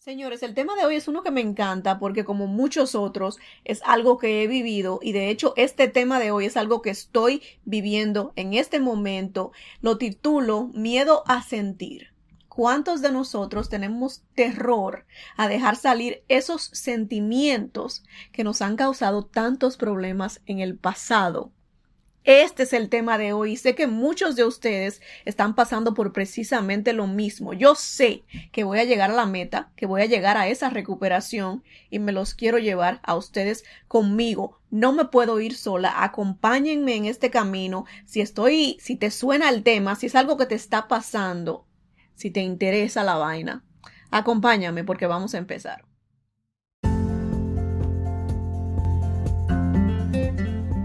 Señores, el tema de hoy es uno que me encanta porque como muchos otros es algo que he vivido y de hecho este tema de hoy es algo que estoy viviendo en este momento. Lo titulo Miedo a sentir. ¿Cuántos de nosotros tenemos terror a dejar salir esos sentimientos que nos han causado tantos problemas en el pasado? Este es el tema de hoy. Sé que muchos de ustedes están pasando por precisamente lo mismo. Yo sé que voy a llegar a la meta, que voy a llegar a esa recuperación y me los quiero llevar a ustedes conmigo. No me puedo ir sola. Acompáñenme en este camino. Si estoy, si te suena el tema, si es algo que te está pasando, si te interesa la vaina, acompáñame porque vamos a empezar.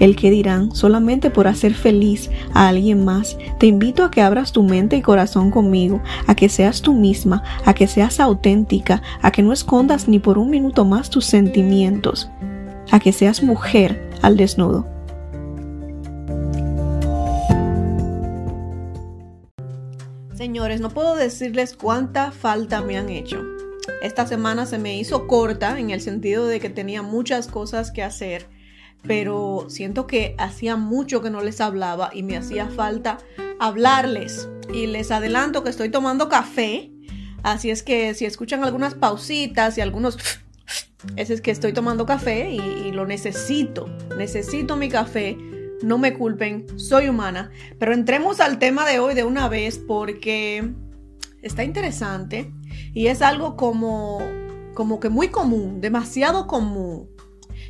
el que dirán solamente por hacer feliz a alguien más. Te invito a que abras tu mente y corazón conmigo, a que seas tú misma, a que seas auténtica, a que no escondas ni por un minuto más tus sentimientos, a que seas mujer al desnudo. Señores, no puedo decirles cuánta falta me han hecho. Esta semana se me hizo corta en el sentido de que tenía muchas cosas que hacer pero siento que hacía mucho que no les hablaba y me hacía falta hablarles. Y les adelanto que estoy tomando café, así es que si escuchan algunas pausitas y algunos... Ese es que estoy tomando café y, lo necesito, necesito mi café. No me culpen, soy humana. Pero entremos al tema de hoy de una vez porque está interesante y es algo como, como que muy común, demasiado común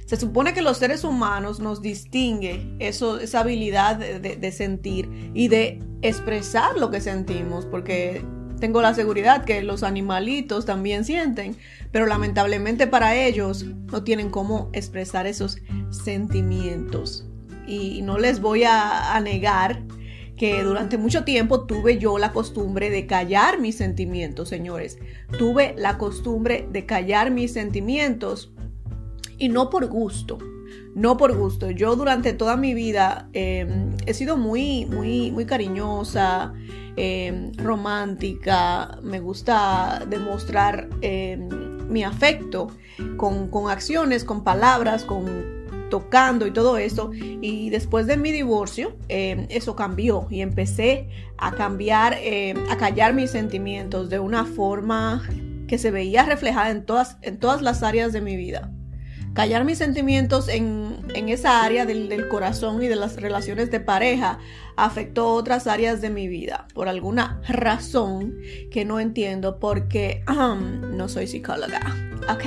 se supone que los seres humanos nos distingue esa habilidad de, sentir y de expresar lo que sentimos, porque tengo la seguridad que los animalitos también sienten, pero lamentablemente para ellos no tienen cómo expresar esos sentimientos. Y no les voy a negar que durante mucho tiempo tuve yo la costumbre de callar mis sentimientos, señores. Tuve la costumbre de callar mis sentimientos y no por gusto. No por gusto. Yo durante toda mi vida em, he sido muy, muy, muy cariñosa, em, romántica. Me gusta demostrar em, mi afecto con, con acciones, con palabras, con tocando y todo eso. Y después de mi divorcio, eso cambió y empecé a cambiar, a callar mis sentimientos de una forma que se veía reflejada en todas, en todas las áreas de mi vida callar mis sentimientos en, esa área del, corazón y de las relaciones de pareja afectó otras áreas de mi vida por alguna razón que no entiendo porque no soy psicóloga. ¿Ok?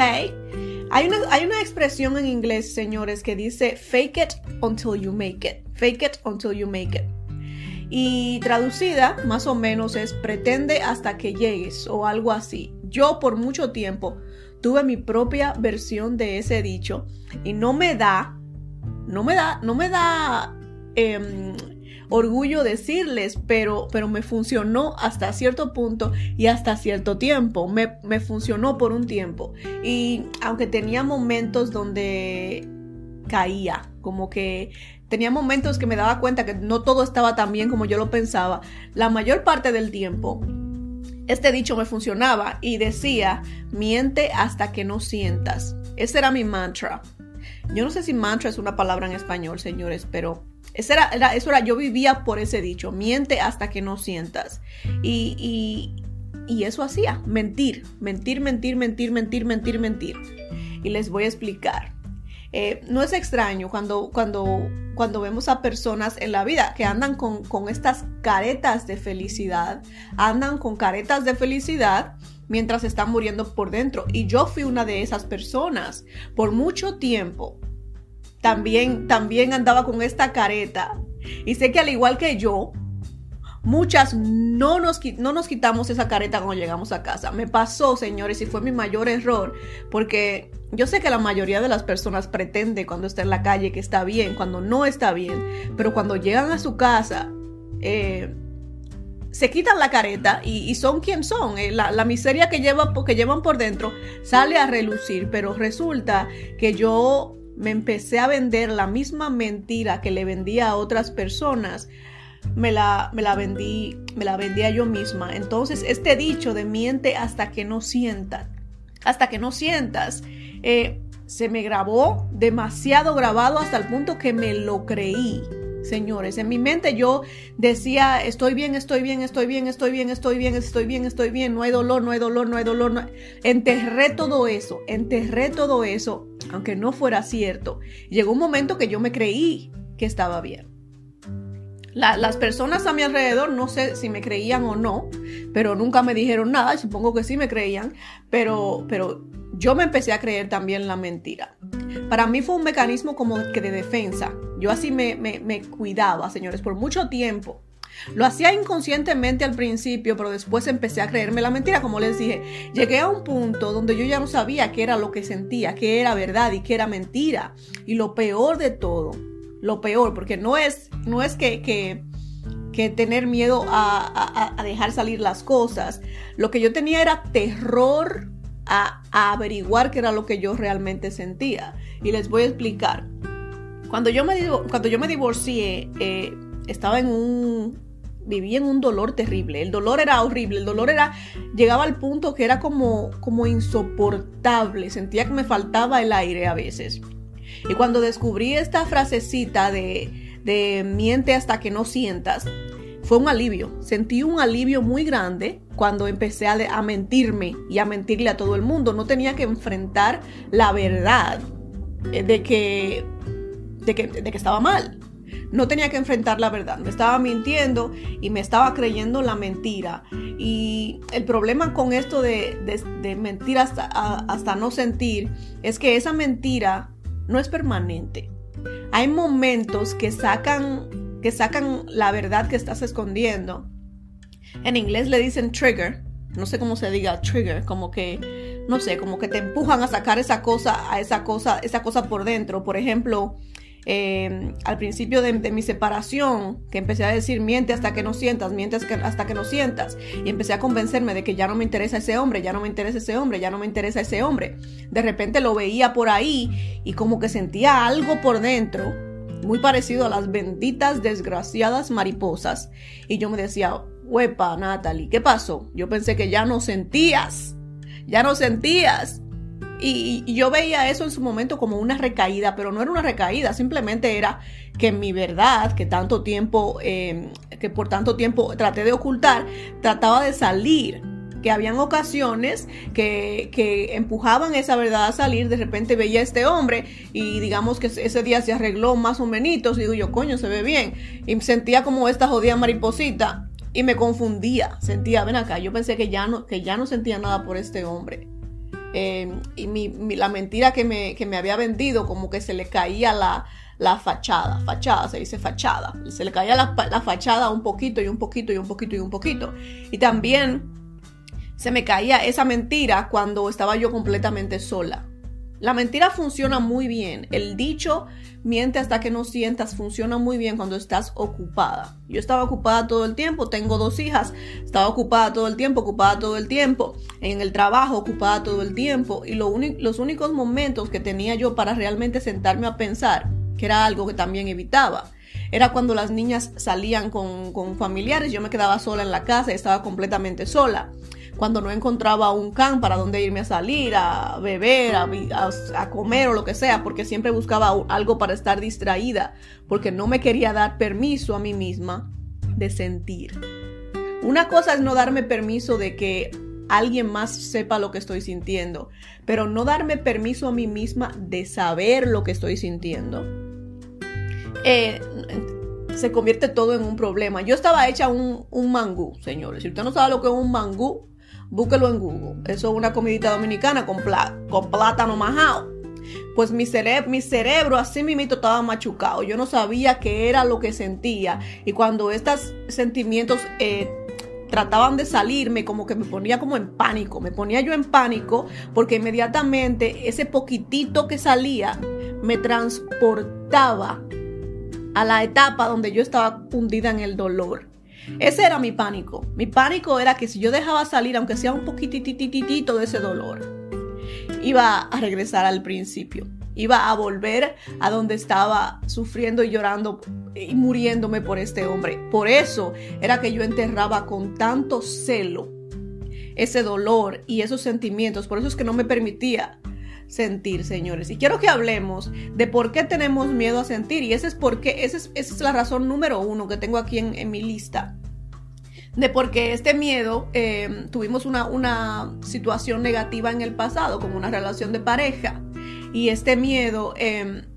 Hay una, hay una expresión en inglés, señores, que dice fake it until you make it. Fake it until you make it. Y traducida, más o menos, es pretende hasta que llegues o algo así. Yo por mucho tiempo tuve mi propia versión de ese dicho y no me da, no me da, no me da em, orgullo decirles, pero, pero me funcionó hasta cierto punto y hasta cierto tiempo. Me, me funcionó por un tiempo. Y aunque tenía momentos donde caía, como que tenía momentos que me daba cuenta que no todo estaba tan bien como yo lo pensaba, la mayor parte del tiempo este dicho me funcionaba y decía, miente hasta que no sientas. Ese era mi mantra. Yo no sé si mantra es una palabra en español, señores, pero ese era, eso era, yo vivía por ese dicho, miente hasta que no sientas. Y, y eso hacía, mentir, mentir, mentir, mentir, mentir, mentir, mentir. Y les voy a explicar. Eh, no es extraño cuando, cuando, cuando vemos a personas en la vida que andan con, con estas caretas de felicidad, andan con caretas de felicidad mientras están muriendo por dentro. Y yo fui una de esas personas por mucho tiempo. También, también andaba con esta careta. Y sé que al igual que yo, muchas no nos, no nos quitamos esa careta cuando llegamos a casa. Me pasó, señores, y fue mi mayor error, porque yo sé que la mayoría de las personas pretende cuando está en la calle que está bien, cuando no está bien, pero cuando llegan a su casa eh, se quitan la careta y, son quien son. Eh, la, miseria que, lleva, que llevan por dentro sale a relucir, pero resulta que yo me empecé a vender la misma mentira que le vendía a otras personas. Me la, me la vendí, me la vendía yo misma. Entonces, este dicho de miente hasta que no sientas, hasta que no sientas, eh, se me grabó demasiado grabado hasta el punto que me lo creí señores. En mi mente yo decía, estoy bien, estoy bien, estoy bien, estoy bien, estoy bien, estoy bien, estoy bien, no hay dolor, no hay dolor, no hay dolor. Enterré todo eso, enterré todo eso, aunque no fuera cierto. Llegó un momento que yo me creí que estaba bien. Las personas a mi alrededor, no sé si me creían o no, pero nunca me dijeron nada, supongo que sí me creían, pero, pero yo me empecé a creer también la mentira. Para mí fue un mecanismo como que de defensa. Yo así me, me, cuidaba, señores, por mucho tiempo. Lo hacía inconscientemente al principio, pero después empecé a creerme la mentira, como les dije. Llegué a un punto donde yo ya no sabía qué era lo que sentía, qué era verdad y qué era mentira. Y lo peor de todo, lo peor, porque no es, no es que, que, tener miedo a, a, dejar salir las cosas. Lo que yo tenía era terror a, averiguar qué era lo que yo realmente sentía. Y les voy a explicar. Cuando yo me, cuando yo me divorcié, eh, estaba en un... Vivía en un dolor terrible. El dolor era horrible. El dolor era... Llegaba al punto que era como, como insoportable. Sentía que me faltaba el aire a veces. Y cuando descubrí esta frasecita de, de miente hasta que no sientas, fue un alivio. Sentí un alivio muy grande cuando empecé a, mentirme y a mentirle a todo el mundo. No tenía que enfrentar la verdad eh, de que, de que, de que estaba mal. No tenía que enfrentar la verdad. Me estaba mintiendo y me estaba creyendo la mentira. Y el problema con esto de, de, mentir hasta, hasta no sentir es que esa mentira no es permanente. Hay momentos que sacan que sacan la verdad que estás escondiendo. En inglés le dicen trigger, no sé cómo se diga trigger, como que, no sé, como que te empujan a sacar esa cosa, a esa cosa, esa cosa por dentro. Por ejemplo, em, al principio de, mi separación, que empecé a decir miente hasta que no sientas, miente hasta que no sientas, y empecé a convencerme de que ya no me interesa ese hombre, ya no me interesa ese hombre, ya no me interesa ese hombre. De repente lo veía por ahí y como que sentía algo por dentro muy parecido a las benditas desgraciadas mariposas. Y yo me decía, huepa, Natalie, ¿qué pasó? Yo pensé que ya no sentías, ya no sentías. Y, yo veía eso en su momento como una recaída, pero no era una recaída, simplemente era que mi verdad, que tanto tiempo, eh, que por tanto tiempo traté de ocultar, trataba de salir que habían ocasiones que, que, empujaban esa verdad a salir, de repente veía este hombre y digamos que ese día se arregló más o menos, digo yo, coño, se ve bien, y sentía como esta jodida mariposita y me confundía, sentía, ven acá, yo pensé que ya no, que ya no sentía nada por este hombre. Eh, y la mentira que me, que me había vendido, como que se le caía la, la fachada, fachada, se dice fachada, se le caía la, la fachada un poquito y un poquito y un poquito y un poquito. Y también se me caía esa mentira cuando estaba yo completamente sola. La mentira funciona muy bien. El dicho miente hasta que no sientas. Funciona muy bien cuando estás ocupada. Yo estaba ocupada todo el tiempo, tengo dos hijas, estaba ocupada todo el tiempo, ocupada todo el tiempo, en el trabajo ocupada todo el tiempo y los únicos momentos que tenía yo para realmente sentarme a pensar, que era algo que también evitaba, era cuando las niñas salían con, con familiares, yo me quedaba sola en la casa y estaba completamente sola cuando no encontraba un can para donde irme a salir, a beber, a, comer o lo que sea, porque siempre buscaba algo para estar distraída, porque no me quería dar permiso a mí misma de sentir. Una cosa es no darme permiso de que alguien más sepa lo que estoy sintiendo, pero no darme permiso a mí misma de saber lo que estoy sintiendo. Eh, se convierte todo en un problema. Yo estaba hecha un, un mangú, señores. Si usted no sabe lo que es un mangú, búsquelo en Google. Eso es una comidita dominicana con, con plátano majado. Pues mi, mi cerebro así mismo estaba machucado. Yo no sabía qué era lo que sentía. Y cuando estos sentimientos eh, trataban de salirme, como que me ponía como en pánico. Me ponía yo en pánico porque inmediatamente ese poquitito que salía me transportaba a la etapa donde yo estaba hundida en el dolor. Ese era mi pánico. Mi pánico era que si yo dejaba salir, aunque sea un poquitititito de ese dolor, iba a regresar al principio. Iba a volver a donde estaba sufriendo y llorando y muriéndome por este hombre. Por eso era que yo enterraba con tanto celo ese dolor y esos sentimientos. Por eso es que no me permitía sentir, señores. Y quiero que hablemos de por qué tenemos miedo a sentir. Y ese es porque, es, esa es la razón número uno que tengo aquí en, mi lista. De por qué este miedo, eh, tuvimos una, una situación negativa en el pasado, como una relación de pareja. Y este miedo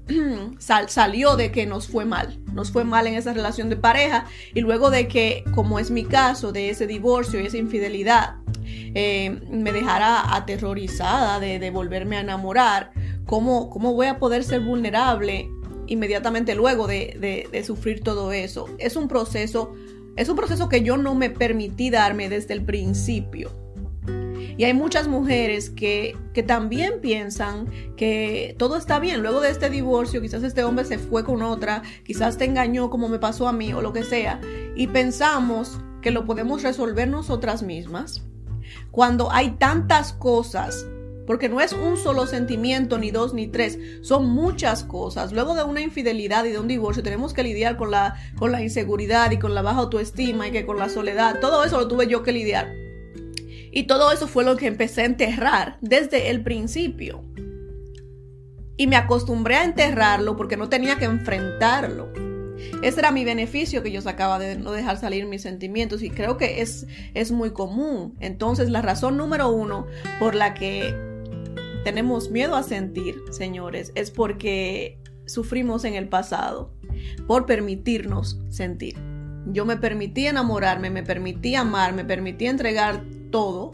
salió de que nos fue mal, nos fue mal en esa relación de pareja y luego de que, como es mi caso, de ese divorcio y esa infidelidad, eh, me dejara aterrorizada de, volverme a enamorar, ¿cómo, ¿cómo voy a poder ser vulnerable inmediatamente luego de, de, sufrir todo eso? Es un proceso, es un proceso que yo no me permití darme desde el principio. Y hay muchas mujeres que, que, también piensan que todo está bien. Luego de este divorcio, quizás este hombre se fue con otra, quizás te engañó como me pasó a mí o lo que sea. Y pensamos que lo podemos resolver nosotras mismas cuando hay tantas cosas, porque no es un solo sentimiento, ni dos, ni tres, son muchas cosas. Luego de una infidelidad y de un divorcio tenemos que lidiar con la, con la inseguridad y con la baja autoestima y que con la soledad. Todo eso lo tuve yo que lidiar. Y todo eso fue lo que empecé a enterrar desde el principio. Y me acostumbré a enterrarlo porque no tenía que enfrentarlo. Ese era mi beneficio que yo sacaba de no dejar salir mis sentimientos y creo que es, es muy común. Entonces la razón número uno por la que tenemos miedo a sentir, señores, es porque sufrimos en el pasado por permitirnos sentir. Yo me permití enamorarme, me permití amar, me permití entregar todo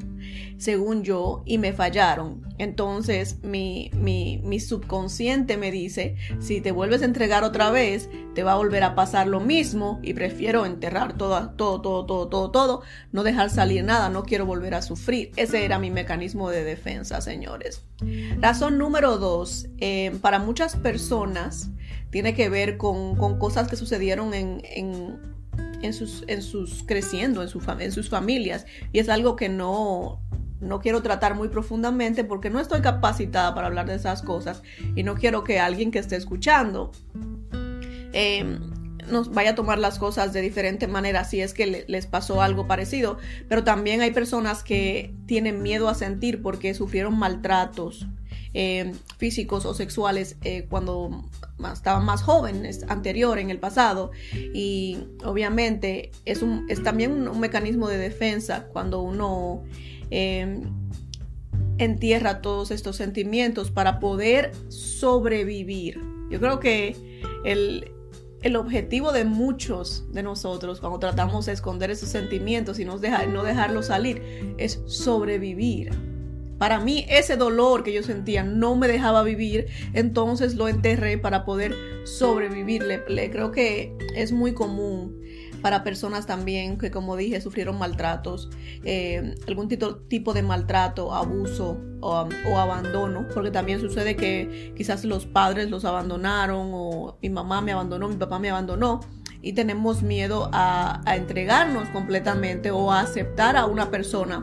según yo, y me fallaron. Entonces mi, mi, subconsciente me dice, si te vuelves a entregar otra vez, te va a volver a pasar lo mismo y prefiero enterrar todo, todo, todo, todo, todo, todo, no dejar salir nada, no quiero volver a sufrir. Ese era mi mecanismo de defensa, señores. Razón número dos, eh, para muchas personas tiene que ver con, cosas que sucedieron en, en sus, en sus creciendo, en, su, en sus familias. Y es algo que no, no quiero tratar muy profundamente porque no estoy capacitada para hablar de esas cosas y no quiero que alguien que esté escuchando em, nos vaya a tomar las cosas de diferente manera si es que les pasó algo parecido. Pero también hay personas que tienen miedo a sentir porque sufrieron maltratos em, físicos o sexuales eh, cuando estaban más jóvenes, anterior, en el pasado. Y obviamente es, un, es también un mecanismo de defensa cuando uno Em, entierra todos estos sentimientos para poder sobrevivir. Yo creo que el, objetivo de muchos de nosotros cuando tratamos de esconder esos sentimientos y no, no dejarlos salir es sobrevivir. Para mí ese dolor que yo sentía no me dejaba vivir, entonces lo enterré para poder sobrevivir. le creo que es muy común para personas también que, como dije, sufrieron maltratos, eh, algún tipo, de maltrato, abuso o, abandono, porque también sucede que quizás los padres los abandonaron o mi mamá me abandonó, mi papá me abandonó y tenemos miedo a, a entregarnos completamente o a aceptar a una persona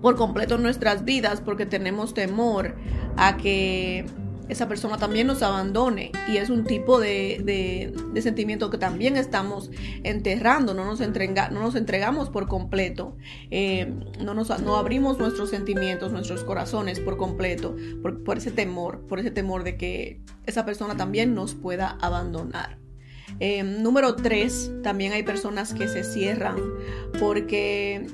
por completo nuestras vidas porque tenemos temor a que esa persona también nos abandone. Y es un tipo de, sentimiento que también estamos enterrando, no nos, no nos entregamos por completo, eh, no, nos, no abrimos nuestros sentimientos, nuestros corazones por completo, por, ese temor, por ese temor de que esa persona también nos pueda abandonar. Eh, número tres, también hay personas que se cierran porque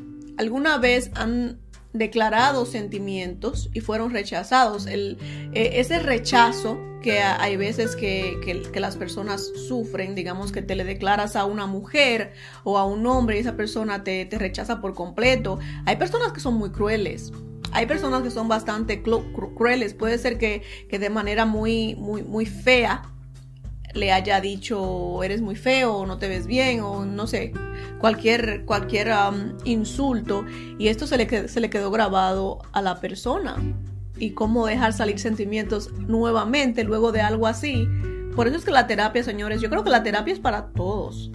alguna vez han declarados sentimientos y fueron rechazados. El, eh, ese rechazo que hay veces que, que, las personas sufren, digamos que te le declaras a una mujer o a un hombre y esa persona te, te rechaza por completo. Hay personas que son muy crueles. Hay personas que son bastante crueles. Puede ser que, que de manera muy, muy, muy fea le haya dicho eres muy feo o no te ves bien o no sé, cualquier, cualquier insulto y esto se le, se le quedó grabado a la persona. Y cómo dejar salir sentimientos nuevamente luego de algo así, Por eso es que la terapia, señores, yo creo que la terapia es para todos.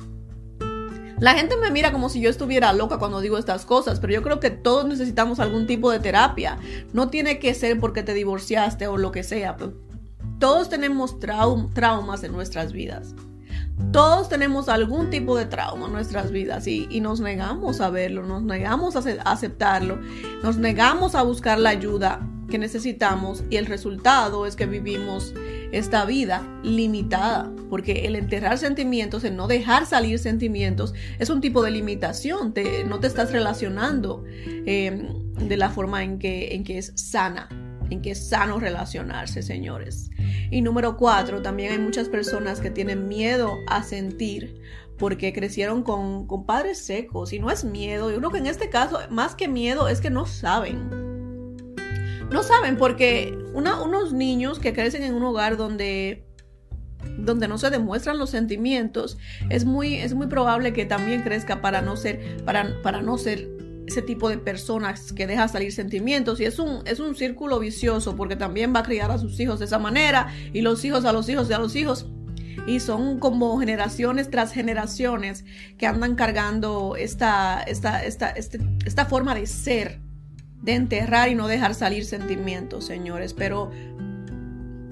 La gente me mira como si yo estuviera loca cuando digo estas cosas, pero yo creo que todos necesitamos algún tipo de terapia. No tiene que ser porque te divorciaste o lo que sea. Todos tenemos traumas en nuestras vidas. Todos tenemos algún tipo de trauma en nuestras vidas y, nos negamos a verlo, nos negamos a aceptarlo, nos negamos a buscar la ayuda que necesitamos y el resultado es que vivimos esta vida limitada, porque el enterrar sentimientos, el no dejar salir sentimientos, es un tipo de limitación, no te estás relacionando em, de la forma en que, en que es sana, en que es sano relacionarse, señores. Y número cuatro, también hay muchas personas que tienen miedo a sentir porque crecieron con, padres secos y no es miedo, yo creo que en este caso, más que miedo, es que no saben no saben porque unos niños que crecen en un hogar donde donde no se demuestran los sentimientos, es muy, es muy probable que también crezca para no ser, para, para no ser ese tipo de personas que deja salir sentimientos y es un, es un círculo vicioso porque también va a criar a sus hijos de esa manera y los hijos a los hijos y a los hijos y son como generaciones tras generaciones que andan cargando esta, esta, esta, este, esta forma de ser de enterrar y no dejar salir sentimientos, señores. Pero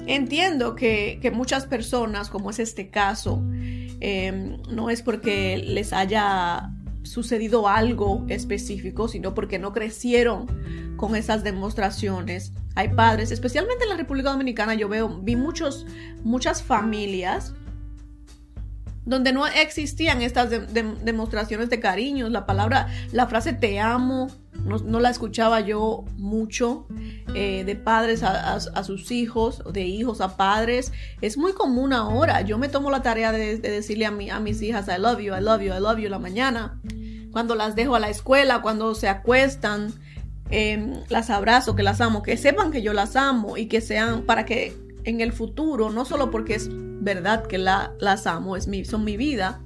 entiendo que, muchas personas, como es este caso, em, no es porque les haya sucedido algo específico, sino porque no crecieron con esas demostraciones. Hay padres, especialmente en la República Dominicana, yo veo, vi muchos, muchas familias donde no existían estas demostraciones de cariño, la palabra, la frase te amo, no, la escuchaba yo mucho eh, de padres a, sus hijos, de hijos a padres. Es muy común ahora. Yo me tomo la tarea de, decirle a, mi, a mis hijas, I love you, I love you, I love you la mañana. Cuando las dejo a la escuela, cuando se acuestan, em, las abrazo, que las amo, que sepan que yo las amo y que sean para que en el futuro, no solo porque es verdad que la, las amo, es mi, son mi vida,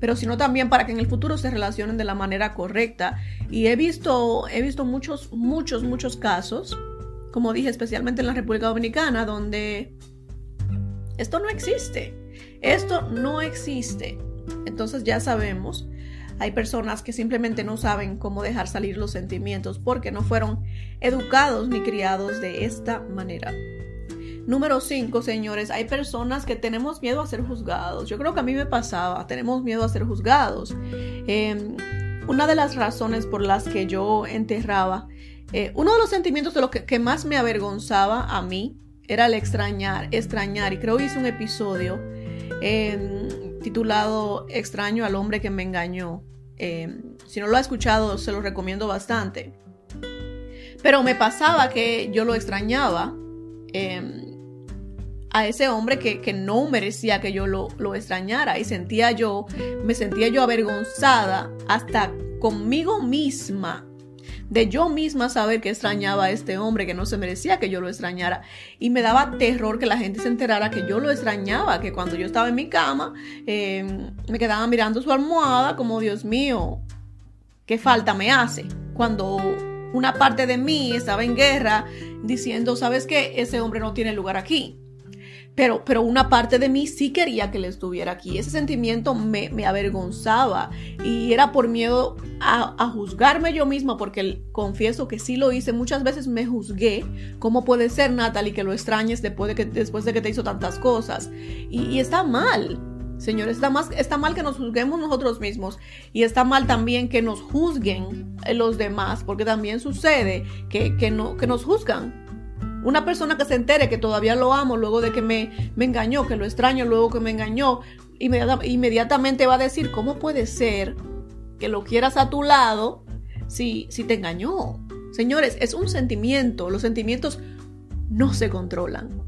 pero sino también para que en el futuro se relacionen de la manera correcta. Y he visto, he visto muchos, muchos, muchos casos, como dije, especialmente en la República Dominicana, donde esto no existe. Esto no existe. Entonces ya sabemos, hay personas que simplemente no saben cómo dejar salir los sentimientos porque no fueron educados ni criados de esta manera. Número 5, señores, hay personas que tenemos miedo a ser juzgados. Yo creo que a mí me pasaba, tenemos miedo a ser juzgados. Em, una de las razones por las que yo enterraba, eh, uno de los sentimientos de lo que, más me avergonzaba a mí era el extrañar, extrañar. Y creo que hice un episodio em, titulado Extraño al hombre que me engañó. Em, si no lo ha escuchado, se lo recomiendo bastante. Pero me pasaba que yo lo extrañaba a ese hombre que, no merecía que yo lo, lo, extrañara. Y sentía yo, me sentía yo avergonzada hasta conmigo misma de yo misma saber que extrañaba a este hombre que no se merecía que yo lo extrañara. Y me daba terror que la gente se enterara que yo lo extrañaba, que cuando yo estaba en mi cama em, me quedaba mirando su almohada como Dios mío, qué falta me hace cuando una parte de mí estaba en guerra diciendo, ¿sabes qué? Ese hombre no tiene lugar aquí pero, pero una parte de mí sí quería que él estuviera aquí. Ese sentimiento me, avergonzaba y era por miedo a, juzgarme yo misma, porque confieso que sí lo hice. Muchas veces me juzgué. ¿Cómo puede ser, Natalie, que lo extrañes después de que, después de que te hizo tantas cosas? Y, está mal. Señores, está, más, está mal que nos juzguemos nosotros mismos y está mal también que nos juzguen los demás, porque también sucede que, que, no, que nos juzgan una persona que se entere que todavía lo amo luego de que me, me engañó, que lo extraño luego que me engañó, inmediatamente va a decir, ¿cómo puede ser que lo quieras a tu lado si, si te engañó? Señores, es un sentimiento, los sentimientos no se controlan.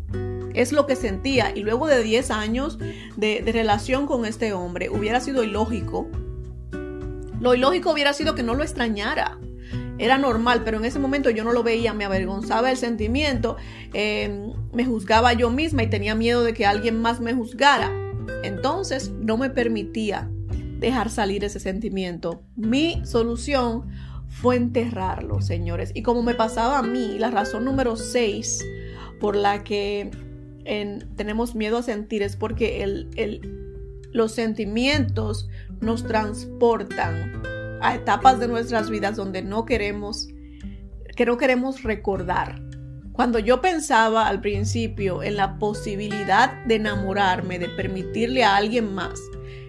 Es lo que sentía y luego de 10 años de, de relación con este hombre hubiera sido ilógico. Lo ilógico hubiera sido que no lo extrañara era normal, pero en ese momento yo no lo veía, me avergonzaba el sentimiento, em, me juzgaba yo misma y tenía miedo de que alguien más me juzgara. Entonces no me permitía dejar salir ese sentimiento. Mi solución fue enterrarlo, señores. Y como me pasaba a mí, la razón número 6 por la que tenemos miedo a sentir es porque los sentimientos nos transportan a etapas de nuestras vidas donde no queremos, que no queremos recordar. Cuando yo pensaba al principio en la posibilidad de enamorarme, de permitirle a alguien más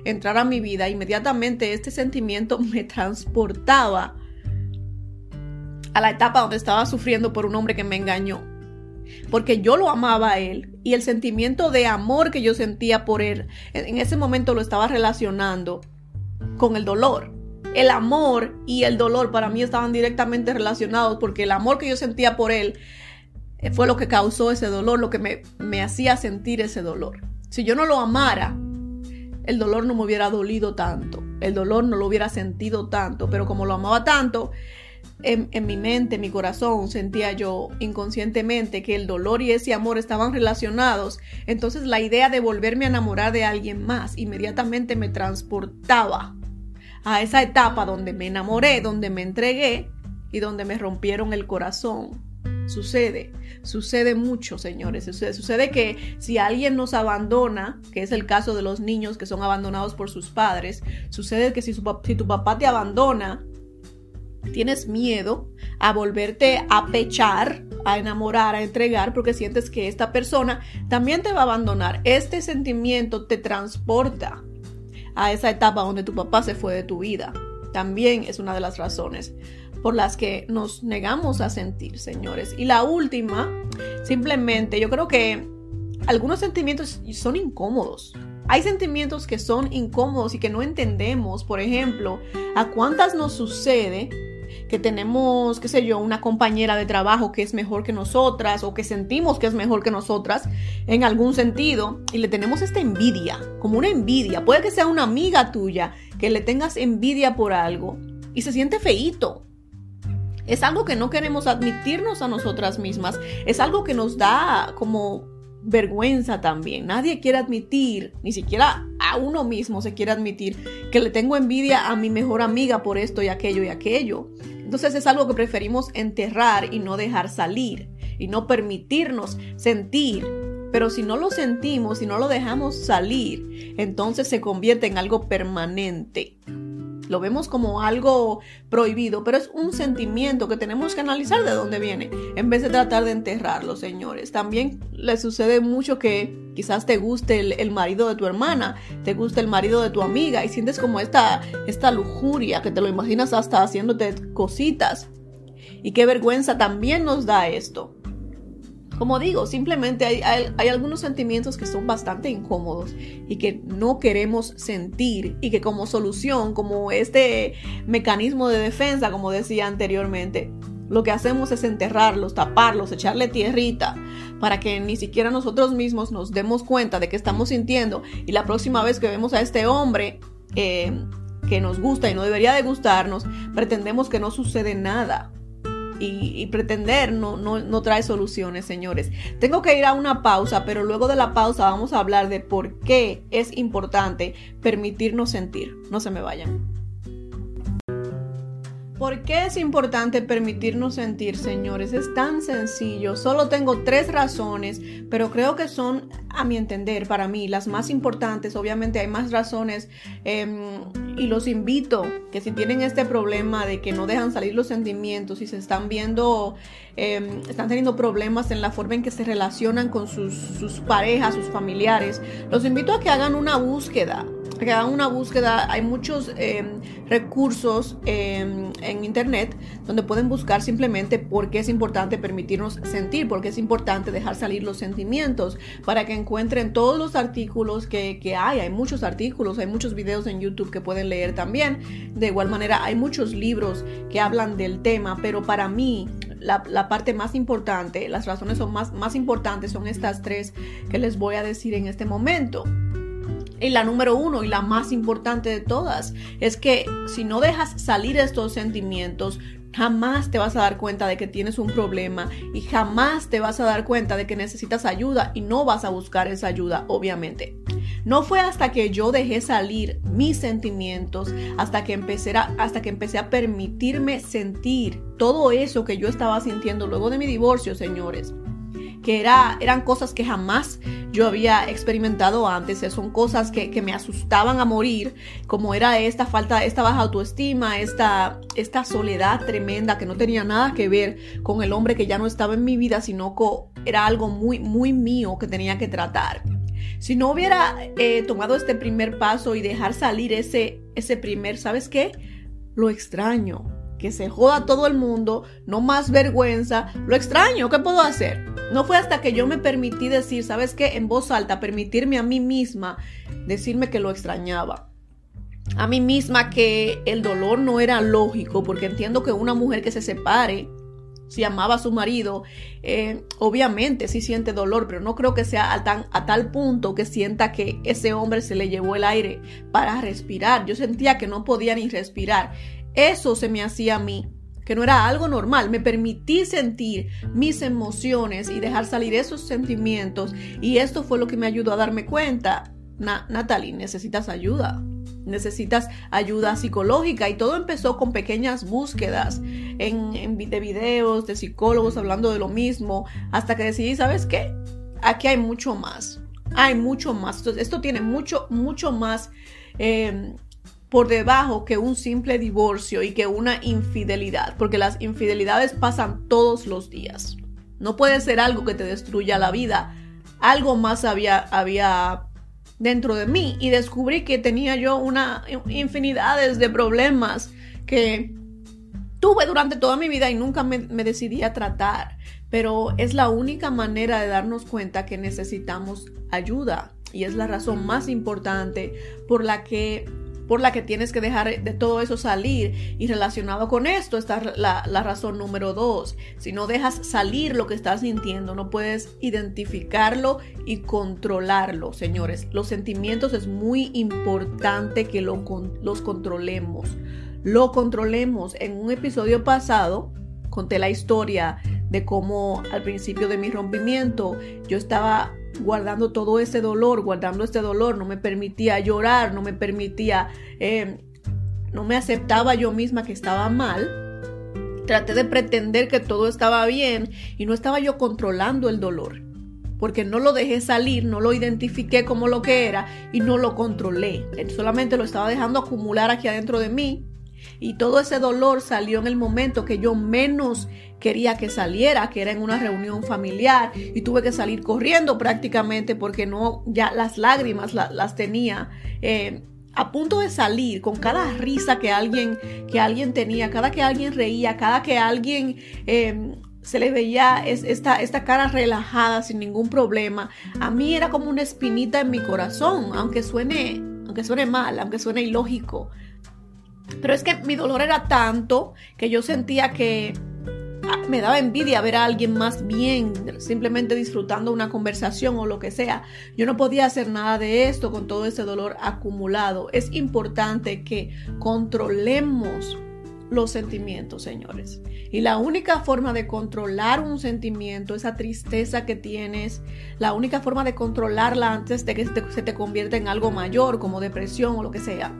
entrar a mi vida, inmediatamente este sentimiento me transportaba a la etapa donde estaba sufriendo por un hombre que me engañó. Porque yo lo amaba a él y el sentimiento de amor que yo sentía por él, en ese momento lo estaba relacionando con el dolor. El amor y el dolor para mí estaban directamente relacionados porque el amor que yo sentía por él eh, fue lo que causó ese dolor, lo que me, me hacía sentir ese dolor. Si yo no lo amara, el dolor no me hubiera dolido tanto, el dolor no lo hubiera sentido tanto, pero como lo amaba tanto, en, mi mente, en mi corazón, sentía yo inconscientemente que el dolor y ese amor estaban relacionados. Entonces la idea de volverme a enamorar de alguien más inmediatamente me transportaba a esa etapa donde me enamoré, donde me entregué y donde me rompieron el corazón. Sucede, sucede mucho, señores. Sucede, sucede que si alguien nos abandona, que es el caso de los niños que son abandonados por sus padres, sucede que si, si tu papá te abandona, tienes miedo a volverte a pechar, a enamorar, a entregar, porque sientes que esta persona también te va a abandonar. Este sentimiento te transporta a esa etapa donde tu papá se fue de tu vida. También es una de las razones por las que nos negamos a sentir, señores. Y la última, simplemente, yo creo que algunos sentimientos son incómodos. Hay sentimientos que son incómodos y que no entendemos. Por ejemplo, ¿a cuántas nos sucede que tenemos, qué sé yo, una compañera de trabajo que es mejor que nosotras o que sentimos que es mejor que nosotras en algún sentido y le tenemos esta envidia, como una envidia. Puede que sea una amiga tuya que le tengas envidia por algo y se siente feíto. Es algo que no queremos admitirnos a nosotras mismas. Es algo que nos da como vergüenza también. Nadie quiere admitir, ni siquiera a uno mismo se quiere admitir que le tengo envidia a mi mejor amiga por esto y aquello y aquello. Entonces es algo que preferimos enterrar y no dejar salir y no permitirnos sentir. Pero si no lo sentimos, si no lo dejamos salir, entonces se convierte en algo permanente lo vemos como algo prohibido, pero es un sentimiento que tenemos que analizar de dónde viene, en vez de tratar de enterrarlo, señores. También le sucede mucho que quizás te guste el, marido de tu hermana, te guste el marido de tu amiga y sientes como esta, esta lujuria que te lo imaginas hasta haciéndote cositas. Y qué vergüenza también nos da esto. Como digo, simplemente hay, algunos sentimientos que son bastante incómodos y que no queremos sentir y que como solución, como este mecanismo de defensa, como decía anteriormente, lo que hacemos es enterrarlos, taparlos, echarle tierrita para que ni siquiera nosotros mismos nos demos cuenta de que estamos sintiendo. Y la próxima vez que vemos a este hombre eh, que nos gusta y no debería de gustarnos, pretendemos que no sucede nada y, pretender no, no, no trae soluciones, señores. Tengo que ir a una pausa, pero luego de la pausa vamos a hablar de por qué es importante permitirnos sentir. No se me vayan. ¿Por qué es importante permitirnos sentir, señores? Es tan sencillo. Solo tengo tres razones, pero creo que son, a mi entender, para mí, las más importantes. Obviamente hay más razones em, y los invito que si tienen este problema de que no dejan salir los sentimientos y se están viendo, em, están teniendo problemas en la forma en que se relacionan con sus, sus parejas, sus familiares, los invito a que hagan una búsqueda que hagan una búsqueda. Hay muchos em, recursos em, en internet donde pueden buscar simplemente por qué es importante permitirnos sentir, por qué es importante dejar salir los sentimientos, para que encuentren todos los artículos que, que hay. Hay muchos artículos, hay muchos videos en YouTube que pueden leer también. De igual manera, hay muchos libros que hablan del tema, pero para mí la, la, parte más importante, las razones son más, más importantes son estas tres que les voy a decir en este momento. Y la número uno y la más importante de todas es que si no dejas salir estos sentimientos, jamás te vas a dar cuenta de que tienes un problema y jamás te vas a dar cuenta de que necesitas ayuda y no vas a buscar esa ayuda, obviamente. No fue hasta que yo dejé salir mis sentimientos, hasta que empecé a, hasta que empecé a permitirme sentir todo eso que yo estaba sintiendo luego de mi divorcio, señores que era, eran cosas que jamás yo había experimentado antes, son cosas que, que, me asustaban a morir, como era esta falta, esta baja autoestima, esta, esta soledad tremenda que no tenía nada que ver con el hombre que ya no estaba en mi vida, sino que era algo muy, muy mío que tenía que tratar. Si no hubiera eh, tomado este primer paso y dejar salir ese, ese primer, ¿sabes qué? Lo extraño. Que se joda todo el mundo, no más vergüenza. Lo extraño, ¿qué puedo hacer? No fue hasta que yo me permití decir, ¿sabes qué? En voz alta, permitirme a mí misma decirme que lo extrañaba a mí misma que el dolor no era lógico, porque entiendo que una mujer que se separe si amaba a su marido, eh, obviamente sí siente dolor, pero no creo que sea tan, a tal punto que sienta que ese hombre se le llevó el aire para respirar. Yo sentía que no podía ni respirar. Eso se me hacía a mí que no era algo normal. Me permití sentir mis emociones y dejar salir esos sentimientos. Y esto fue lo que me ayudó a darme cuenta. Natalie, necesitas ayuda necesitas ayuda psicológica y todo empezó con pequeñas búsquedas en, de videos, de psicólogos hablando de lo mismo, hasta que decidí, ¿sabes qué? Aquí hay mucho más, hay mucho más. esto tiene mucho, mucho más em, por debajo que un simple divorcio y que una infidelidad, porque las infidelidades pasan todos los días. No puede ser algo que te destruya la vida. Algo más había, había dentro de mí y descubrí que tenía yo una infinidades de problemas que tuve durante toda mi vida y nunca me, me decidí a tratar. Pero es la única manera de darnos cuenta que necesitamos ayuda y es la razón más importante por la que por la que tienes que dejar de todo eso salir. Y relacionado con esto está la, razón número dos. Si no dejas salir lo que estás sintiendo, no puedes identificarlo y controlarlo, señores. Los sentimientos es muy importante que lo, los controlemos. Lo controlemos. En un episodio pasado conté la historia de cómo al principio de mi rompimiento yo estaba guardando todo ese dolor, guardando este dolor, no me permitía llorar, no me permitía, eh, no me aceptaba yo misma que estaba mal. Traté de pretender que todo estaba bien y no estaba yo controlando el dolor, porque no lo dejé salir, no lo identifiqué como lo que era y no lo controlé. Solamente lo estaba dejando acumular aquí adentro de mí y todo ese dolor salió en el momento que yo menos quería que saliera, que era en una reunión familiar y tuve que salir corriendo prácticamente porque no, ya las lágrimas las tenía. Eh, a punto de salir con cada risa que alguien, que alguien tenía, cada que alguien reía, cada que alguien em, se le veía esta, esta cara relajada sin ningún problema, a mí era como una espinita en mi corazón, aunque suene, aunque suene mal, aunque suene ilógico. Pero es que mi dolor era tanto que yo sentía que ah, me daba envidia ver a alguien más bien, simplemente disfrutando una conversación o lo que sea. Yo no podía hacer nada de esto con todo ese dolor acumulado. Es importante que controlemos los sentimientos, señores. Y la única forma de controlar un sentimiento, esa tristeza que tienes, la única forma de controlarla antes de que se te convierta en algo mayor, como depresión o lo que sea,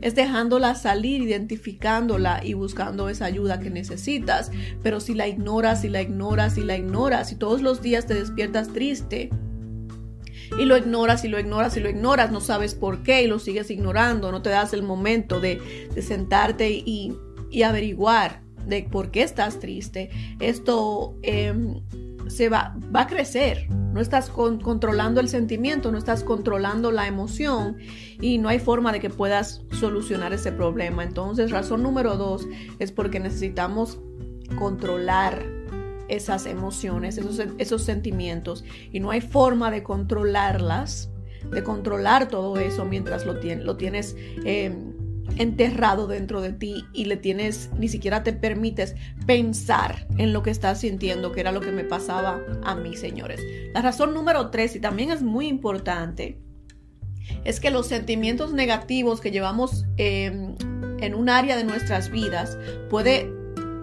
es dejándola salir, identificándola y buscando esa ayuda que necesitas. Pero si la ignoras, si la ignoras, si la ignoras, y todos los días te despiertas triste, y lo ignoras y lo ignoras y lo ignoras, no sabes por qué y lo sigues ignorando, no te das el momento de, sentarte y, averiguar de por qué estás triste. Esto em, se va, va a crecer. No estás controlando el sentimiento, no estás controlando la emoción y no hay forma de que puedas solucionar ese problema. Entonces, razón número dos es porque necesitamos controlar esas emociones, esos, esos sentimientos y no hay forma de controlarlas, de controlar todo eso mientras lo, lo tienes. Eh, enterrado dentro de ti y le tienes, ni siquiera te permites pensar en lo que estás sintiendo, que era lo que me pasaba a mí, señores. La razón número tres, y también es muy importante, es que los sentimientos negativos que llevamos em, en un área de nuestras vidas puede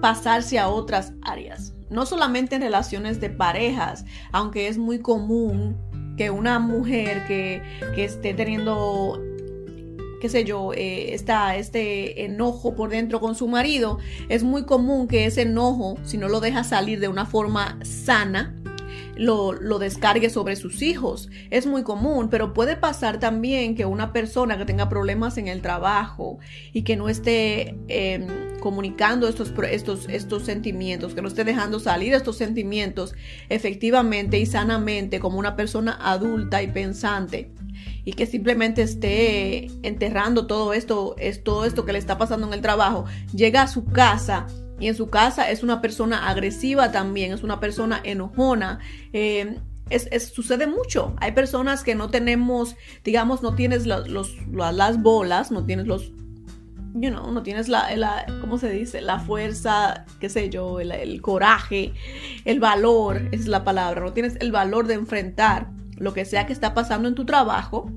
pasarse a otras áreas. No solamente en relaciones de parejas, aunque es muy común que una mujer que, que esté teniendo qué sé yo, eh, está este enojo por dentro con su marido, es muy común que ese enojo, si no lo deja salir de una forma sana, lo, descargue sobre sus hijos. Es muy común, pero puede pasar también que una persona que tenga problemas en el trabajo y que no esté em, comunicando estos, estos, estos sentimientos, que no esté dejando salir estos sentimientos efectivamente y sanamente como una persona adulta y pensante y que simplemente esté enterrando todo esto, es todo esto que le está pasando en el trabajo, llega a su casa y en su casa es una persona agresiva también, es una persona enojona. Eh, es, sucede mucho. Hay personas que no tenemos, digamos, no tienes los, las bolas, no tienes los, you know, no tienes la, la, ¿cómo se dice? La fuerza, qué sé yo, el, el coraje, el valor, esa es la palabra, no tienes el valor de enfrentar lo que sea que está pasando en tu trabajo.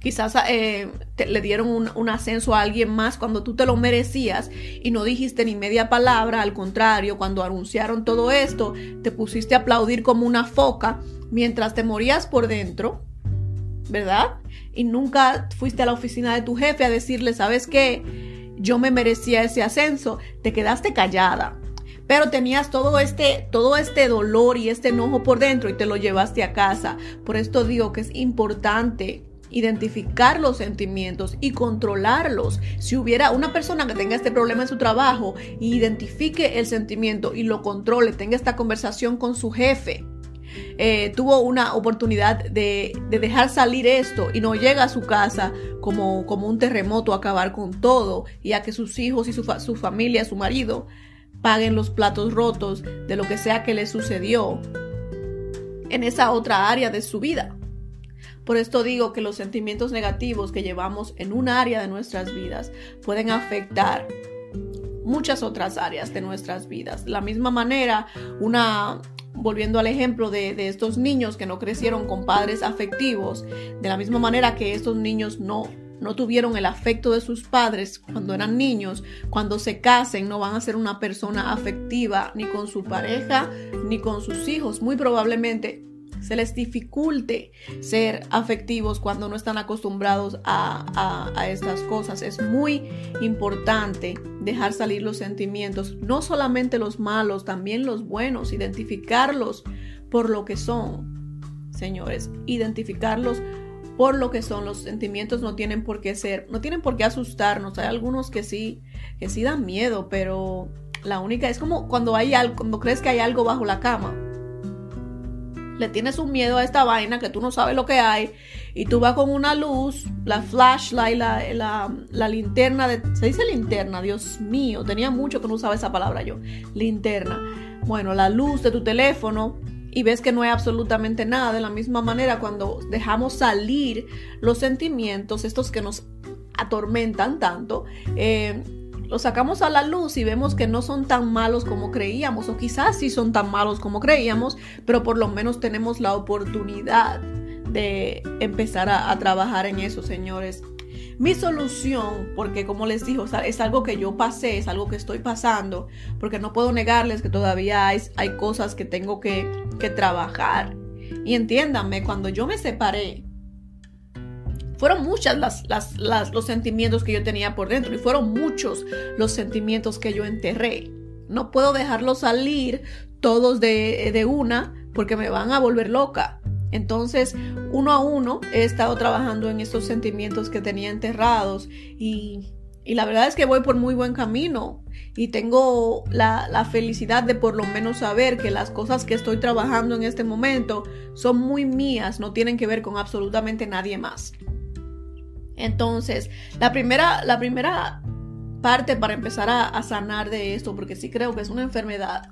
Quizás eh, le dieron un, ascenso a alguien más cuando tú te lo merecías y no dijiste ni media palabra. Al contrario, cuando anunciaron todo esto, te pusiste a aplaudir como una foca mientras te morías por dentro, ¿verdad? Y nunca fuiste a la oficina de tu jefe a decirle, ¿sabes qué? Yo me merecía ese ascenso. Te quedaste callada pero tenías todo este, todo este dolor y este enojo por dentro y te lo llevaste a casa. Por esto digo que es importante identificar los sentimientos y controlarlos. Si hubiera una persona que tenga este problema en su trabajo, identifique el sentimiento y lo controle, tenga esta conversación con su jefe. Eh, tuvo una oportunidad de, dejar salir esto y no llega a su casa como, como un terremoto a acabar con todo y a que sus hijos y su, su familia, su marido, paguen los platos rotos de lo que sea que les sucedió en esa otra área de su vida. Por esto digo que los sentimientos negativos que llevamos en un área de nuestras vidas pueden afectar muchas otras áreas de nuestras vidas. De la misma manera, una, volviendo al ejemplo de, de, estos niños que no crecieron con padres afectivos, de la misma manera que estos niños no no tuvieron el afecto de sus padres cuando eran niños, cuando se casen no van a ser una persona afectiva ni con su pareja ni con sus hijos. Muy probablemente se les dificulte ser afectivos cuando no están acostumbrados a, a, estas cosas. Es muy importante dejar salir los sentimientos, no solamente los malos, también los buenos, identificarlos por lo que son, señores, identificarlos por lo que son. Los sentimientos no tienen por qué ser, no tienen por qué asustarnos. Hay algunos que sí, que sí dan miedo, pero la única es como cuando hay algo, cuando crees que hay algo bajo la cama. Le tienes un miedo a esta vaina que tú no sabes lo que hay y tú vas con una luz, la flashlight, la, la, linterna, de, se dice linterna, Dios mío, tenía mucho que no usaba esa palabra yo, linterna. Bueno, la luz de tu teléfono y ves que no hay absolutamente nada. De la misma manera, cuando dejamos salir los sentimientos, estos que nos atormentan tanto, eh, los sacamos a la luz y vemos que no son tan malos como creíamos, o quizás sí son tan malos como creíamos, pero por lo menos tenemos la oportunidad de empezar a, trabajar en eso, señores. Mi solución, porque como les digo, es algo que yo pasé, es algo que estoy pasando, porque no puedo negarles que todavía hay, hay cosas que tengo que, que trabajar. Y entiéndanme, cuando yo me separé, fueron muchas las, las, los sentimientos que yo tenía por dentro y fueron muchos los sentimientos que yo enterré. No puedo dejarlos salir todos de, de una porque me van a volver loca. Entonces, uno a uno he estado trabajando en estos sentimientos que tenía enterrados y, la verdad es que voy por muy buen camino y tengo la, la, felicidad de por lo menos saber que las cosas que estoy trabajando en este momento son muy mías, no tienen que ver con absolutamente nadie más. Entonces, la primera, la primera parte para empezar a, sanar de esto, porque sí creo que es una enfermedad,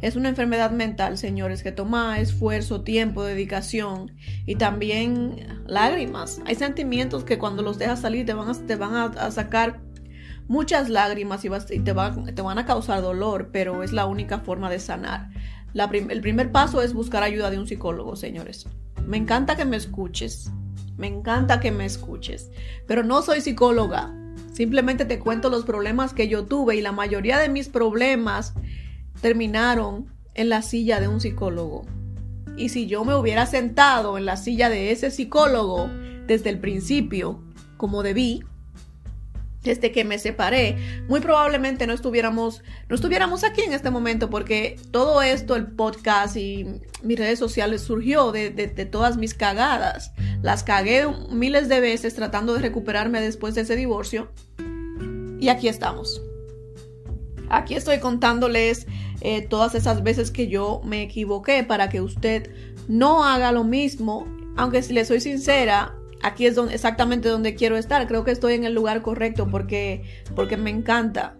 es una enfermedad mental, señores, que toma esfuerzo, tiempo, dedicación y también lágrimas. Hay sentimientos que cuando los dejas salir te van a, te van a, sacar muchas lágrimas y, te, te van a causar dolor, pero es la única forma de sanar. el primer paso es buscar ayuda de un psicólogo, señores. Me encanta que me escuches. Me encanta que me escuches. Pero no soy psicóloga. Simplemente te cuento los problemas que yo tuve y la mayoría de mis problemas terminaron en la silla de un psicólogo. Y si yo me hubiera sentado en la silla de ese psicólogo desde el principio, como debí, desde que me separé, muy probablemente no estuviéramos, no estuviéramos aquí en este momento porque todo esto, el podcast y mis redes sociales surgió de, de, todas mis cagadas. Las cagué miles de veces tratando de recuperarme después de ese divorcio. Y aquí estamos. Aquí estoy contándoles eh, todas esas veces que yo me equivoqué para que usted no haga lo mismo. Aunque si le soy sincera, aquí es donde, exactamente donde quiero estar. Creo que estoy en el lugar correcto porque, porque me encanta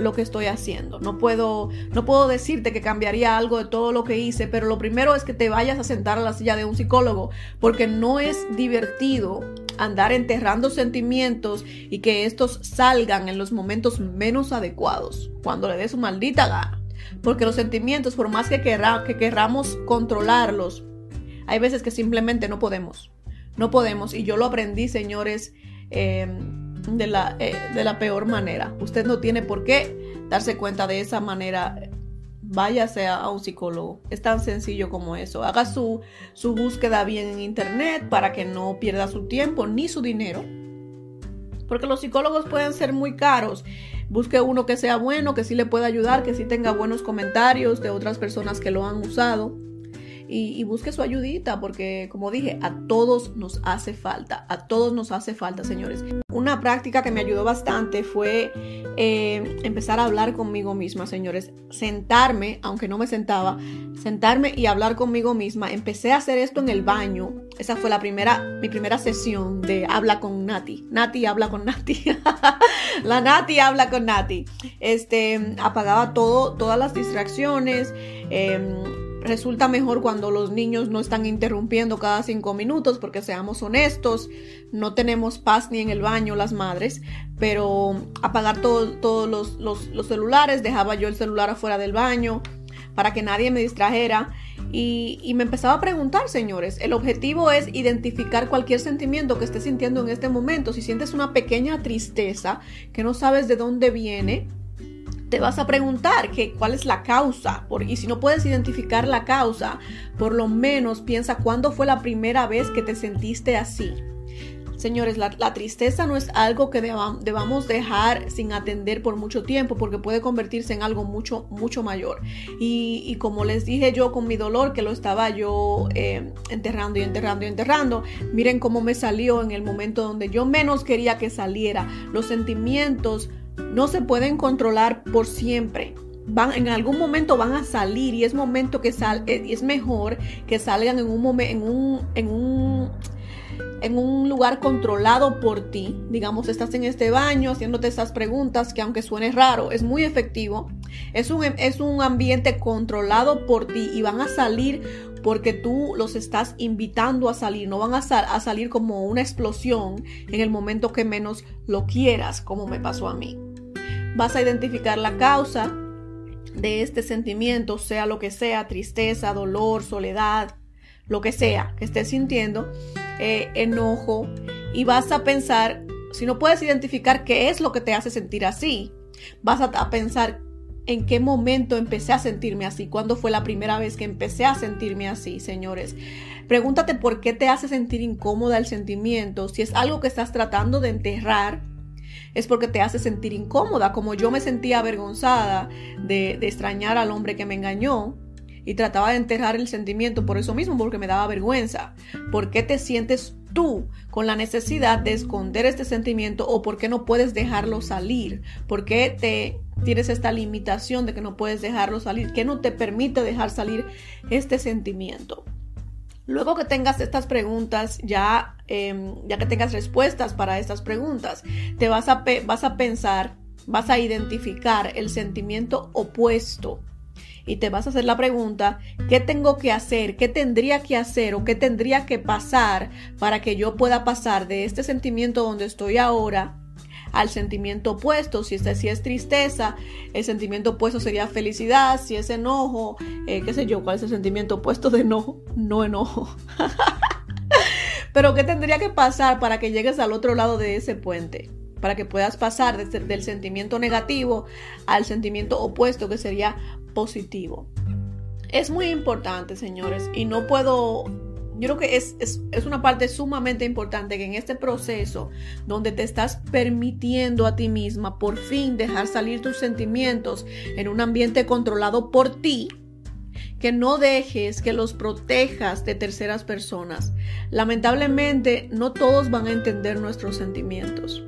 lo que estoy haciendo. No puedo, no puedo decirte que cambiaría algo de todo lo que hice, pero lo primero es que te vayas a sentar a la silla de un psicólogo, porque no es divertido andar enterrando sentimientos y que estos salgan en los momentos menos adecuados, cuando le des su maldita gana. Porque los sentimientos, por más que, que querramos controlarlos, hay veces que simplemente no podemos. No podemos. Y yo lo aprendí, señores, em, de, la, eh, de la peor manera. Usted no tiene por qué darse cuenta de esa manera. Váyase a, un psicólogo. Es tan sencillo como eso. Haga su, su búsqueda bien en internet para que no pierda su tiempo ni su dinero. Porque los psicólogos pueden ser muy caros. Busque uno que sea bueno, que sí le pueda ayudar, que sí tenga buenos comentarios de otras personas que lo han usado y, busque su ayudita, porque como dije, a todos nos hace falta, a todos nos hace falta, señores. Una práctica que me ayudó bastante fue eh, empezar a hablar conmigo misma, señores. Sentarme, aunque no me sentaba, sentarme y hablar conmigo misma. Empecé a hacer esto en el baño. Esa fue la primera, mi primera sesión de habla con Nati. Nati habla con Nati. la Nati habla con Nati. Este, apagaba todo, todas las distracciones. Em, resulta mejor cuando los niños no están interrumpiendo cada cinco minutos, porque seamos honestos, no tenemos paz ni en el baño las madres, pero apagar todos los, los, celulares, dejaba yo el celular afuera del baño para que nadie me distrajera. Y, y, me empezaba a preguntar, señores, el objetivo es identificar cualquier sentimiento que estés sintiendo en este momento. Si sientes una pequeña tristeza que no sabes de dónde viene, te vas a preguntar que, cuál es la causa. Por, y si no puedes identificar la causa, por lo menos piensa cuándo fue la primera vez que te sentiste así. Señores, la, tristeza no es algo que debamos dejar sin atender por mucho tiempo porque puede convertirse en algo mucho, mucho mayor. Y, como les dije yo con mi dolor, que lo estaba yo eh, enterrando y enterrando y enterrando, miren cómo me salió en el momento donde yo menos quería que saliera. Los sentimientos no se pueden controlar por siempre. Van, en algún momento van a salir y es momento que eh, es mejor que salgan en un lugar controlado por ti. Digamos, estás en este baño haciéndote esas preguntas que aunque suene raro, es muy efectivo. Es un, es un ambiente controlado por ti y van a salir porque tú los estás invitando a salir, no van a, a, salir como una explosión en el momento que menos lo quieras, como me pasó a mí. Vas a identificar la causa de este sentimiento, sea lo que sea, tristeza, dolor, soledad, lo que sea que estés sintiendo, eh, enojo, y vas a pensar, si no puedes identificar qué es lo que te hace sentir así, vas a, a pensar en qué momento empecé a sentirme así, cuándo fue la primera vez que empecé a sentirme así, señores. Pregúntate por qué te hace sentir incómoda el sentimiento, si es algo que estás tratando de enterrar es porque te hace sentir incómoda, como yo me sentía avergonzada de, extrañar al hombre que me engañó y trataba de enterrar el sentimiento por eso mismo, porque me daba vergüenza. ¿Por qué te sientes tú con la necesidad de esconder este sentimiento o por qué no puedes dejarlo salir? ¿Por qué te tienes esta limitación de que no puedes dejarlo salir? ¿Qué no te permite dejar salir este sentimiento? Luego que tengas estas preguntas, ya, em, ya que tengas respuestas para estas preguntas, te vas a, vas a pensar, vas a identificar el sentimiento opuesto y te vas a hacer la pregunta, ¿qué tengo que hacer? ¿Qué tendría que hacer o qué tendría que pasar para que yo pueda pasar de este sentimiento donde estoy ahora al sentimiento opuesto. Si, este, si es tristeza, el sentimiento opuesto sería felicidad. Si es enojo, eh, qué sé yo, ¿cuál es el sentimiento opuesto de enojo? No enojo. Pero ¿qué tendría que pasar para que llegues al otro lado de ese puente? Para que puedas pasar del sentimiento negativo al sentimiento opuesto que sería positivo. Es muy importante, señores, y no puedo yo creo que es, es, es, una parte sumamente importante que en este proceso donde te estás permitiendo a ti misma por fin dejar salir tus sentimientos en un ambiente controlado por ti, que no dejes que los protejas de terceras personas. Lamentablemente, no todos van a entender nuestros sentimientos.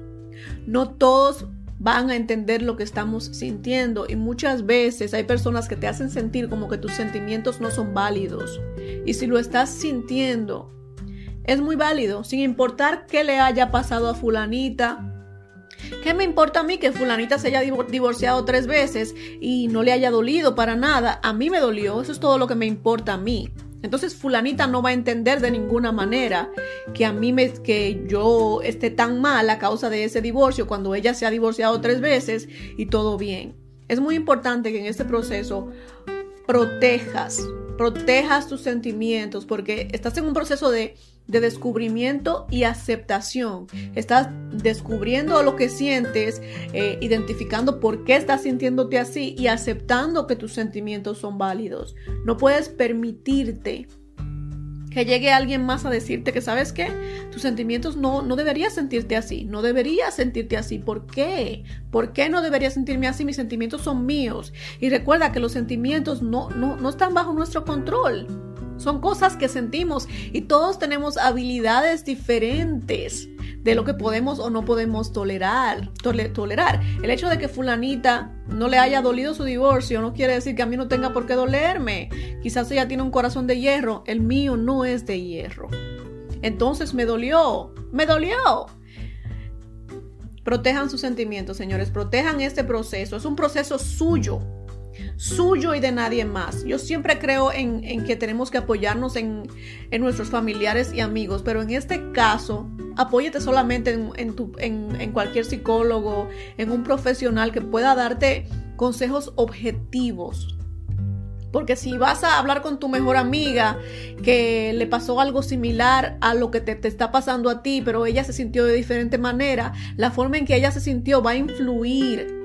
No todos van a entender lo que estamos sintiendo y muchas veces hay personas que te hacen sentir como que tus sentimientos no son válidos. Y si lo estás sintiendo, es muy válido, sin importar qué le haya pasado a fulanita. ¿Qué me importa a mí que fulanita se haya divorciado tres veces y no le haya dolido para nada? A mí me dolió, eso es todo lo que me importa a mí. Entonces fulanita no va a entender de ninguna manera que a mí me que yo esté tan mal a causa de ese divorcio cuando ella se ha divorciado tres veces y todo bien. Es muy importante que en este proceso protejas, protejas tus sentimientos porque estás en un proceso de de descubrimiento y aceptación. Estás descubriendo lo que sientes, eh, identificando por qué estás sintiéndote así y aceptando que tus sentimientos son válidos. No puedes permitirte que llegue alguien más a decirte que sabes qué, tus sentimientos no, no deberías sentirte así, no deberías sentirte así. ¿Por qué? ¿Por qué no debería sentirme así? Mis sentimientos son míos. Y recuerda que los sentimientos no, no, no están bajo nuestro control. Son cosas que sentimos y todos tenemos habilidades diferentes de lo que podemos o no podemos tolerar, tolerar. El hecho de que fulanita no le haya dolido su divorcio no quiere decir que a mí no tenga por qué dolerme. Quizás ella tiene un corazón de hierro, el mío no es de hierro. Entonces me dolió, me dolió. Protejan sus sentimientos, señores, protejan este proceso. Es un proceso suyo suyo y de nadie más. Yo siempre creo en, que tenemos que apoyarnos en, nuestros familiares y amigos, pero en este caso, apóyate solamente en, en cualquier psicólogo, en un profesional que pueda darte consejos objetivos. Porque si vas a hablar con tu mejor amiga que le pasó algo similar a lo que te, te, está pasando a ti, pero ella se sintió de diferente manera, la forma en que ella se sintió va a influir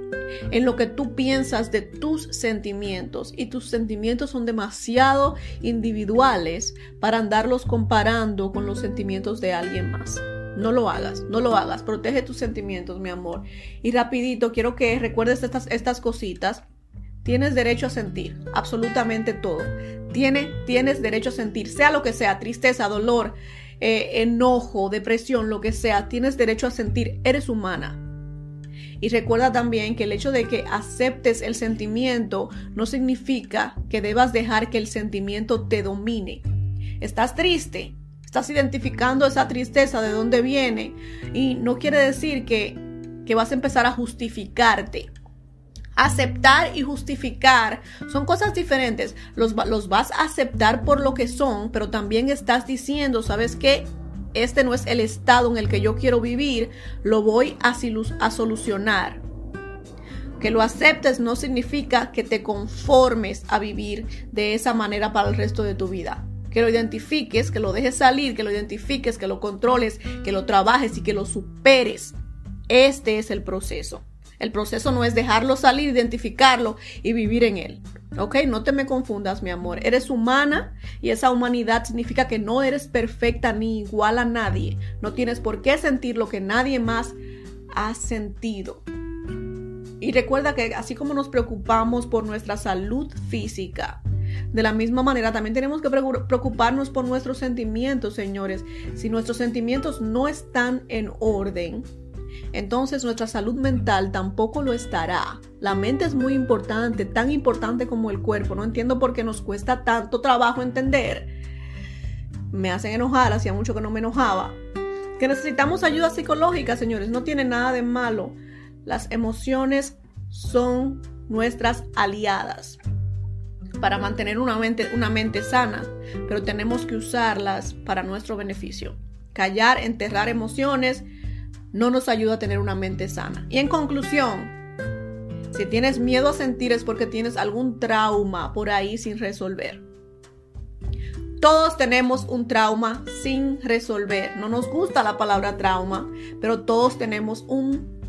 en lo que tú piensas de tus sentimientos y tus sentimientos son demasiado individuales para andarlos comparando con los sentimientos de alguien más. No lo hagas, no lo hagas, protege tus sentimientos, mi amor. Y rapidito, quiero que recuerdes estas, estas cositas. Tienes derecho a sentir absolutamente todo. tienes derecho a sentir, sea lo que sea, tristeza, dolor, eh, enojo, depresión, lo que sea, tienes derecho a sentir. Eres humana, y recuerda también que el hecho de que aceptes el sentimiento no significa que debas dejar que el sentimiento te domine. Estás triste, estás identificando esa tristeza de dónde viene y no quiere decir que, que vas a empezar a justificarte. Aceptar y justificar son cosas diferentes. Los, los, vas a aceptar por lo que son, pero también estás diciendo, ¿sabes qué? Este no es el estado en el que yo quiero vivir, lo voy a, solucionar. Que lo aceptes no significa que te conformes a vivir de esa manera para el resto de tu vida. Que lo identifiques, que lo dejes salir, que lo identifiques, que lo controles, que lo trabajes y que lo superes. Este es el proceso. El proceso no es dejarlo salir, identificarlo y vivir en él. ¿Ok? No te me confundas, mi amor. Eres humana y esa humanidad significa que no eres perfecta ni igual a nadie. No tienes por qué sentir lo que nadie más ha sentido. Y recuerda que así como nos preocupamos por nuestra salud física, de la misma manera también tenemos que preocuparnos por nuestros sentimientos, señores. Si nuestros sentimientos no están en orden, entonces nuestra salud mental tampoco lo estará. La mente es muy importante, tan importante como el cuerpo. No entiendo por qué nos cuesta tanto trabajo entender. Me hacen enojar, hacía mucho que no me enojaba. Que necesitamos ayuda psicológica, señores, no tiene nada de malo. Las emociones son nuestras aliadas para mantener una mente, una mente sana, pero tenemos que usarlas para nuestro beneficio. Callar, enterrar emociones no nos ayuda a tener una mente sana. Y en conclusión, si tienes miedo a sentir es porque tienes algún trauma por ahí sin resolver. Todos tenemos un trauma sin resolver. No nos gusta la palabra trauma, pero todos tenemos un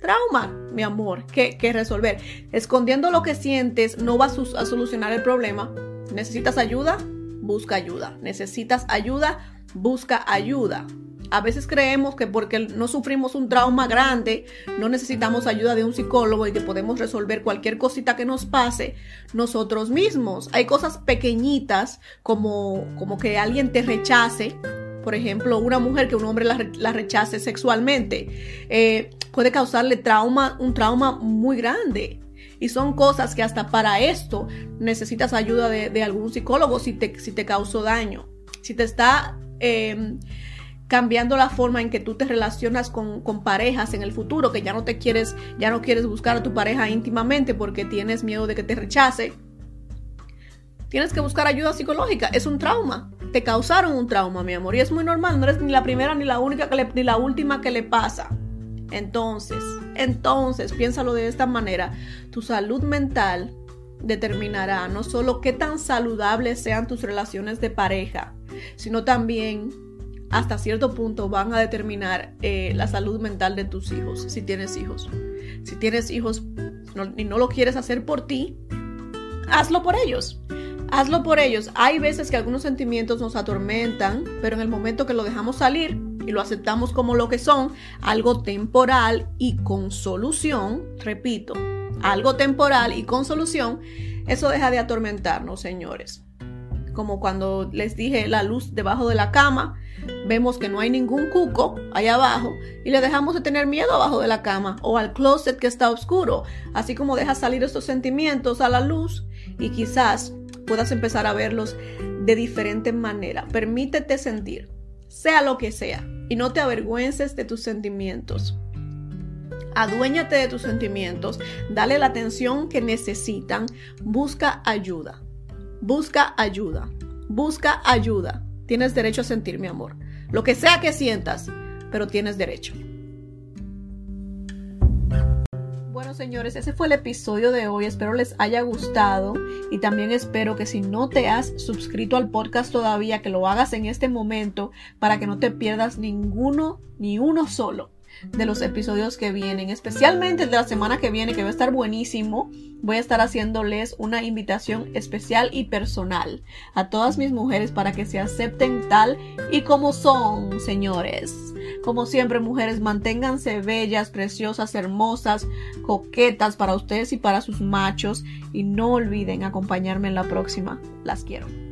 trauma, mi amor, que, resolver. Escondiendo lo que sientes no va a, a solucionar el problema. ¿Necesitas ayuda? busca ayuda. Necesitas ayuda, busca ayuda. A veces creemos que porque no sufrimos un trauma grande, no necesitamos ayuda de un psicólogo y que podemos resolver cualquier cosita que nos pase nosotros mismos. Hay cosas pequeñitas como, como que alguien te rechace. Por ejemplo, una mujer que un hombre la, rechace sexualmente eh, puede causarle trauma, un trauma muy grande. Y son cosas que hasta para esto necesitas ayuda de, algún psicólogo si te, si te causó daño. Si te está em, cambiando la forma en que tú te relacionas con, parejas en el futuro, que ya no te quieres, ya no quieres buscar a tu pareja íntimamente porque tienes miedo de que te rechace. Tienes que buscar ayuda psicológica. Es un trauma. Te causaron un trauma, mi amor. Y es muy normal. No eres ni la primera, ni la única, que ni la última que le pasa. Entonces, entonces, piénsalo de esta manera. Tu salud mental determinará no solo qué tan saludables sean tus relaciones de pareja, sino también hasta cierto punto van a determinar eh, la salud mental de tus hijos, si tienes hijos. Si tienes hijos y no lo quieres hacer por ti, hazlo por ellos. Hazlo por ellos. Hay veces que algunos sentimientos nos atormentan, pero en el momento que lo dejamos salir y lo aceptamos como lo que son, algo temporal y con solución, repito, algo temporal y con solución, eso deja de atormentarnos, señores. Como cuando les dije la luz debajo de la cama, vemos que no hay ningún cuco allá abajo y le dejamos de tener miedo abajo de la cama o al closet que está oscuro, así como dejas salir estos sentimientos a la luz y quizás puedas empezar a verlos de diferente manera. Permítete sentir, sea lo que sea, y no te avergüences de tus sentimientos. Aduéñate de tus sentimientos, dale la atención que necesitan, busca ayuda, busca ayuda, busca ayuda. Tienes derecho a sentir, mi amor. Lo que sea que sientas, pero tienes derecho. Bueno, señores, ese fue el episodio de hoy. Espero les haya gustado y también espero que si no te has suscrito al podcast todavía, que lo hagas en este momento para que no te pierdas ninguno, ni uno solo de los episodios que vienen, especialmente el de la semana que viene, que va a estar buenísimo. Voy a estar haciéndoles una invitación especial y personal a todas mis mujeres para que se acepten tal y como son, señores. Como siempre, mujeres, manténganse bellas, preciosas, hermosas, coquetas para ustedes y para sus machos. Y no olviden acompañarme en la próxima. Las quiero.